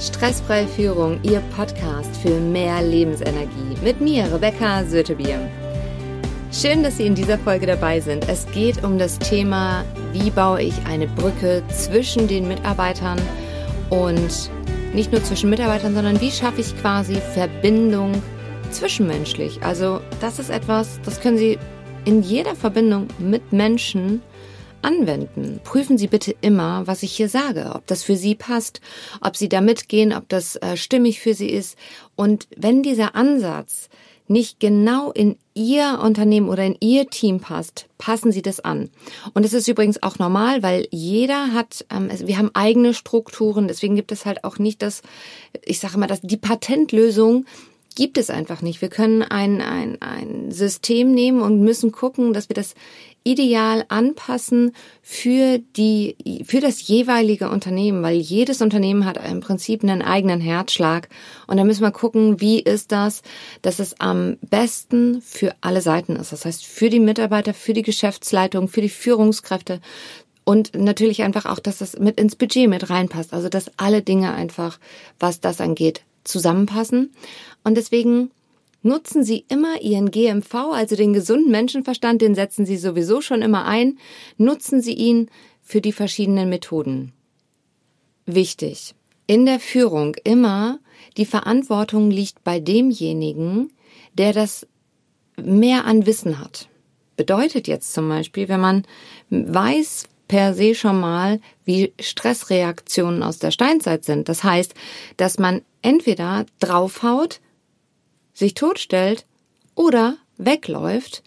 Stressfreie Führung, Ihr Podcast für mehr Lebensenergie. Mit mir, Rebecca Sötebier. Schön, dass Sie in dieser Folge dabei sind. Es geht um das Thema, wie baue ich eine Brücke zwischen den Mitarbeitern und nicht nur zwischen Mitarbeitern, sondern wie schaffe ich quasi Verbindung zwischenmenschlich. Also das ist etwas, das können Sie in jeder Verbindung mit Menschen anwenden. Prüfen Sie bitte immer, was ich hier sage, ob das für Sie passt, ob Sie da mitgehen, ob das äh, stimmig für Sie ist. Und wenn dieser Ansatz nicht genau in Ihr Unternehmen oder in Ihr Team passt, passen Sie das an. Und es ist übrigens auch normal, weil jeder hat, ähm, wir haben eigene Strukturen, deswegen gibt es halt auch nicht das, ich sage mal, dass die Patentlösung gibt es einfach nicht. Wir können ein, ein, ein System nehmen und müssen gucken, dass wir das ideal anpassen für die, für das jeweilige Unternehmen, weil jedes Unternehmen hat im Prinzip einen eigenen Herzschlag. Und da müssen wir gucken, wie ist das, dass es am besten für alle Seiten ist. Das heißt, für die Mitarbeiter, für die Geschäftsleitung, für die Führungskräfte, und natürlich einfach auch, dass das mit ins Budget mit reinpasst. Also, dass alle Dinge einfach, was das angeht, zusammenpassen. Und deswegen nutzen Sie immer Ihren GMV, also den gesunden Menschenverstand, den setzen Sie sowieso schon immer ein, nutzen Sie ihn für die verschiedenen Methoden. Wichtig. In der Führung immer die Verantwortung liegt bei demjenigen, der das mehr an Wissen hat. Bedeutet jetzt zum Beispiel, wenn man weiß per se schon mal, wie Stressreaktionen aus der Steinzeit sind. Das heißt, dass man entweder draufhaut, sich totstellt oder wegläuft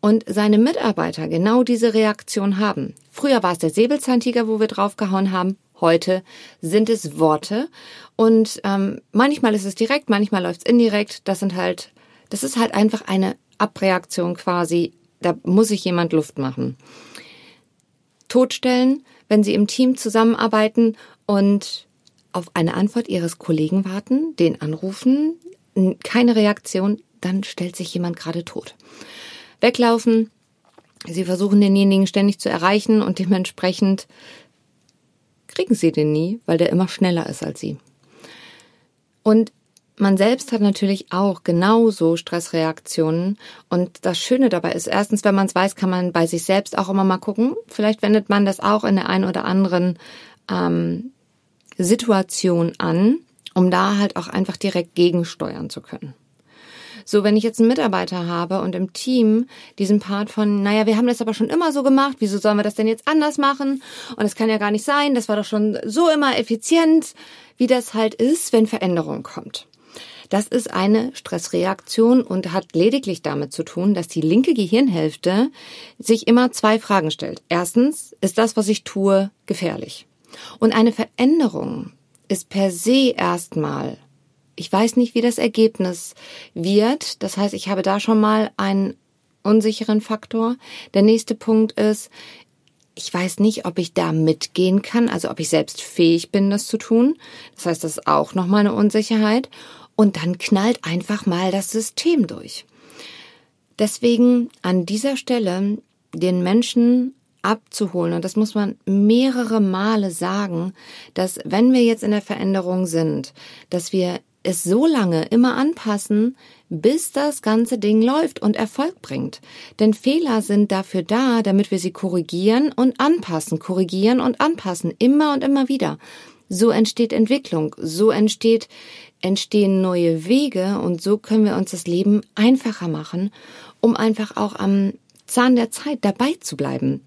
und seine Mitarbeiter genau diese Reaktion haben. Früher war es der Säbelzahntiger, wo wir draufgehauen haben. Heute sind es Worte und ähm, manchmal ist es direkt, manchmal läuft es indirekt. Das sind halt, das ist halt einfach eine Abreaktion quasi. Da muss sich jemand Luft machen. Totstellen, wenn sie im Team zusammenarbeiten und auf eine Antwort ihres Kollegen warten, den anrufen, keine Reaktion, dann stellt sich jemand gerade tot. Weglaufen, sie versuchen denjenigen ständig zu erreichen und dementsprechend kriegen sie den nie, weil der immer schneller ist als sie. Und man selbst hat natürlich auch genauso Stressreaktionen. Und das Schöne dabei ist, erstens, wenn man es weiß, kann man bei sich selbst auch immer mal gucken. Vielleicht wendet man das auch in der einen oder anderen ähm, Situation an, um da halt auch einfach direkt gegensteuern zu können. So, wenn ich jetzt einen Mitarbeiter habe und im Team diesen Part von, naja, wir haben das aber schon immer so gemacht, wieso sollen wir das denn jetzt anders machen? Und es kann ja gar nicht sein, das war doch schon so immer effizient, wie das halt ist, wenn Veränderung kommt. Das ist eine Stressreaktion und hat lediglich damit zu tun, dass die linke Gehirnhälfte sich immer zwei Fragen stellt. Erstens, ist das, was ich tue, gefährlich? Und eine Veränderung ist per se erstmal ich weiß nicht, wie das Ergebnis wird. Das heißt, ich habe da schon mal einen unsicheren Faktor. Der nächste Punkt ist, ich weiß nicht, ob ich da mitgehen kann, also ob ich selbst fähig bin, das zu tun. Das heißt, das ist auch nochmal eine Unsicherheit. Und dann knallt einfach mal das System durch. Deswegen an dieser Stelle den Menschen abzuholen. Und das muss man mehrere Male sagen, dass wenn wir jetzt in der Veränderung sind, dass wir es so lange immer anpassen, bis das ganze Ding läuft und Erfolg bringt. Denn Fehler sind dafür da, damit wir sie korrigieren und anpassen, korrigieren und anpassen, immer und immer wieder. So entsteht Entwicklung, so entsteht, entstehen neue Wege und so können wir uns das Leben einfacher machen, um einfach auch am Zahn der Zeit dabei zu bleiben.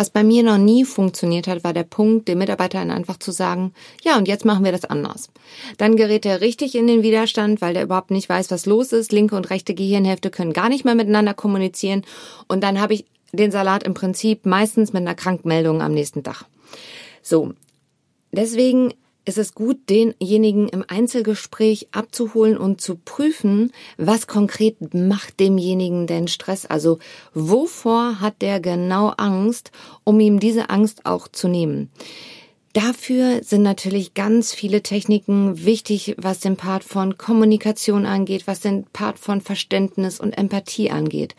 Was bei mir noch nie funktioniert hat, war der Punkt, den Mitarbeitern einfach zu sagen, ja, und jetzt machen wir das anders. Dann gerät er richtig in den Widerstand, weil der überhaupt nicht weiß, was los ist. Linke und rechte Gehirnhälfte können gar nicht mehr miteinander kommunizieren. Und dann habe ich den Salat im Prinzip meistens mit einer Krankmeldung am nächsten Tag. So. Deswegen ist es gut, denjenigen im Einzelgespräch abzuholen und zu prüfen, was konkret macht demjenigen denn Stress? Also wovor hat der genau Angst, um ihm diese Angst auch zu nehmen? Dafür sind natürlich ganz viele Techniken wichtig, was den Part von Kommunikation angeht, was den Part von Verständnis und Empathie angeht.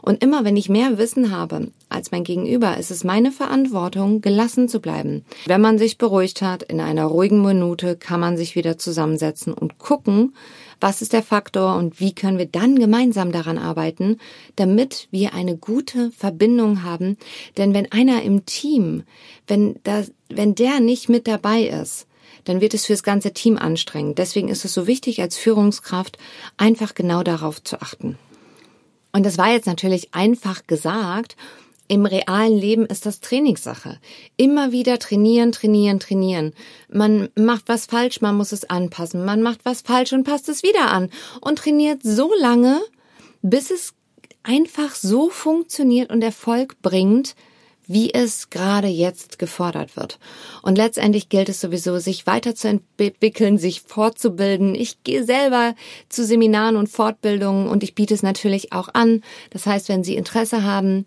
Und immer wenn ich mehr Wissen habe, als mein Gegenüber ist es meine Verantwortung, gelassen zu bleiben. Wenn man sich beruhigt hat, in einer ruhigen Minute kann man sich wieder zusammensetzen und gucken, was ist der Faktor und wie können wir dann gemeinsam daran arbeiten, damit wir eine gute Verbindung haben. Denn wenn einer im Team, wenn, das, wenn der nicht mit dabei ist, dann wird es fürs ganze Team anstrengend. Deswegen ist es so wichtig, als Führungskraft einfach genau darauf zu achten. Und das war jetzt natürlich einfach gesagt. Im realen Leben ist das Trainingssache. Immer wieder trainieren, trainieren, trainieren. Man macht was falsch, man muss es anpassen. Man macht was falsch und passt es wieder an. Und trainiert so lange, bis es einfach so funktioniert und Erfolg bringt, wie es gerade jetzt gefordert wird. Und letztendlich gilt es sowieso, sich weiterzuentwickeln, sich fortzubilden. Ich gehe selber zu Seminaren und Fortbildungen und ich biete es natürlich auch an. Das heißt, wenn Sie Interesse haben,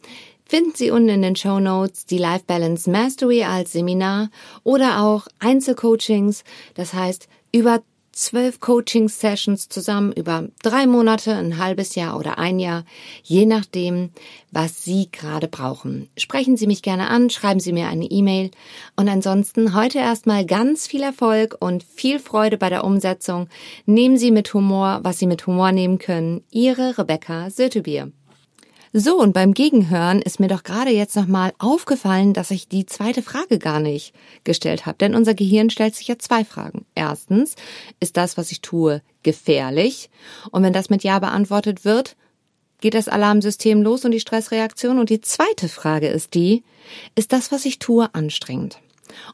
finden Sie unten in den Show Notes die Life Balance Mastery als Seminar oder auch Einzelcoachings. Das heißt, über zwölf Coaching-Sessions zusammen über drei Monate, ein halbes Jahr oder ein Jahr, je nachdem, was Sie gerade brauchen. Sprechen Sie mich gerne an, schreiben Sie mir eine E-Mail und ansonsten heute erstmal ganz viel Erfolg und viel Freude bei der Umsetzung. Nehmen Sie mit Humor, was Sie mit Humor nehmen können. Ihre Rebecca Sötebier. So, und beim Gegenhören ist mir doch gerade jetzt nochmal aufgefallen, dass ich die zweite Frage gar nicht gestellt habe. Denn unser Gehirn stellt sich ja zwei Fragen. Erstens, ist das, was ich tue, gefährlich? Und wenn das mit Ja beantwortet wird, geht das Alarmsystem los und die Stressreaktion. Und die zweite Frage ist die, ist das, was ich tue, anstrengend?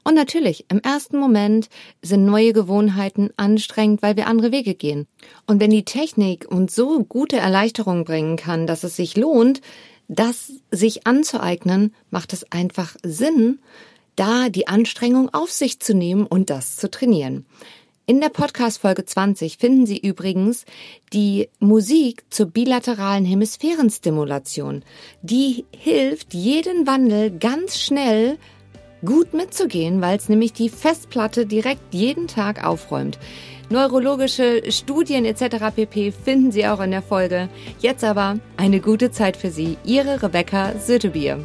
Und natürlich, im ersten Moment sind neue Gewohnheiten anstrengend, weil wir andere Wege gehen. Und wenn die Technik uns so gute Erleichterungen bringen kann, dass es sich lohnt, das sich anzueignen, macht es einfach Sinn, da die Anstrengung auf sich zu nehmen und das zu trainieren. In der Podcast Folge 20 finden Sie übrigens die Musik zur bilateralen Hemisphärenstimulation. Die hilft, jeden Wandel ganz schnell gut mitzugehen, weil es nämlich die Festplatte direkt jeden Tag aufräumt. Neurologische Studien etc. pp. finden Sie auch in der Folge. Jetzt aber eine gute Zeit für Sie. Ihre Rebecca Sötebier.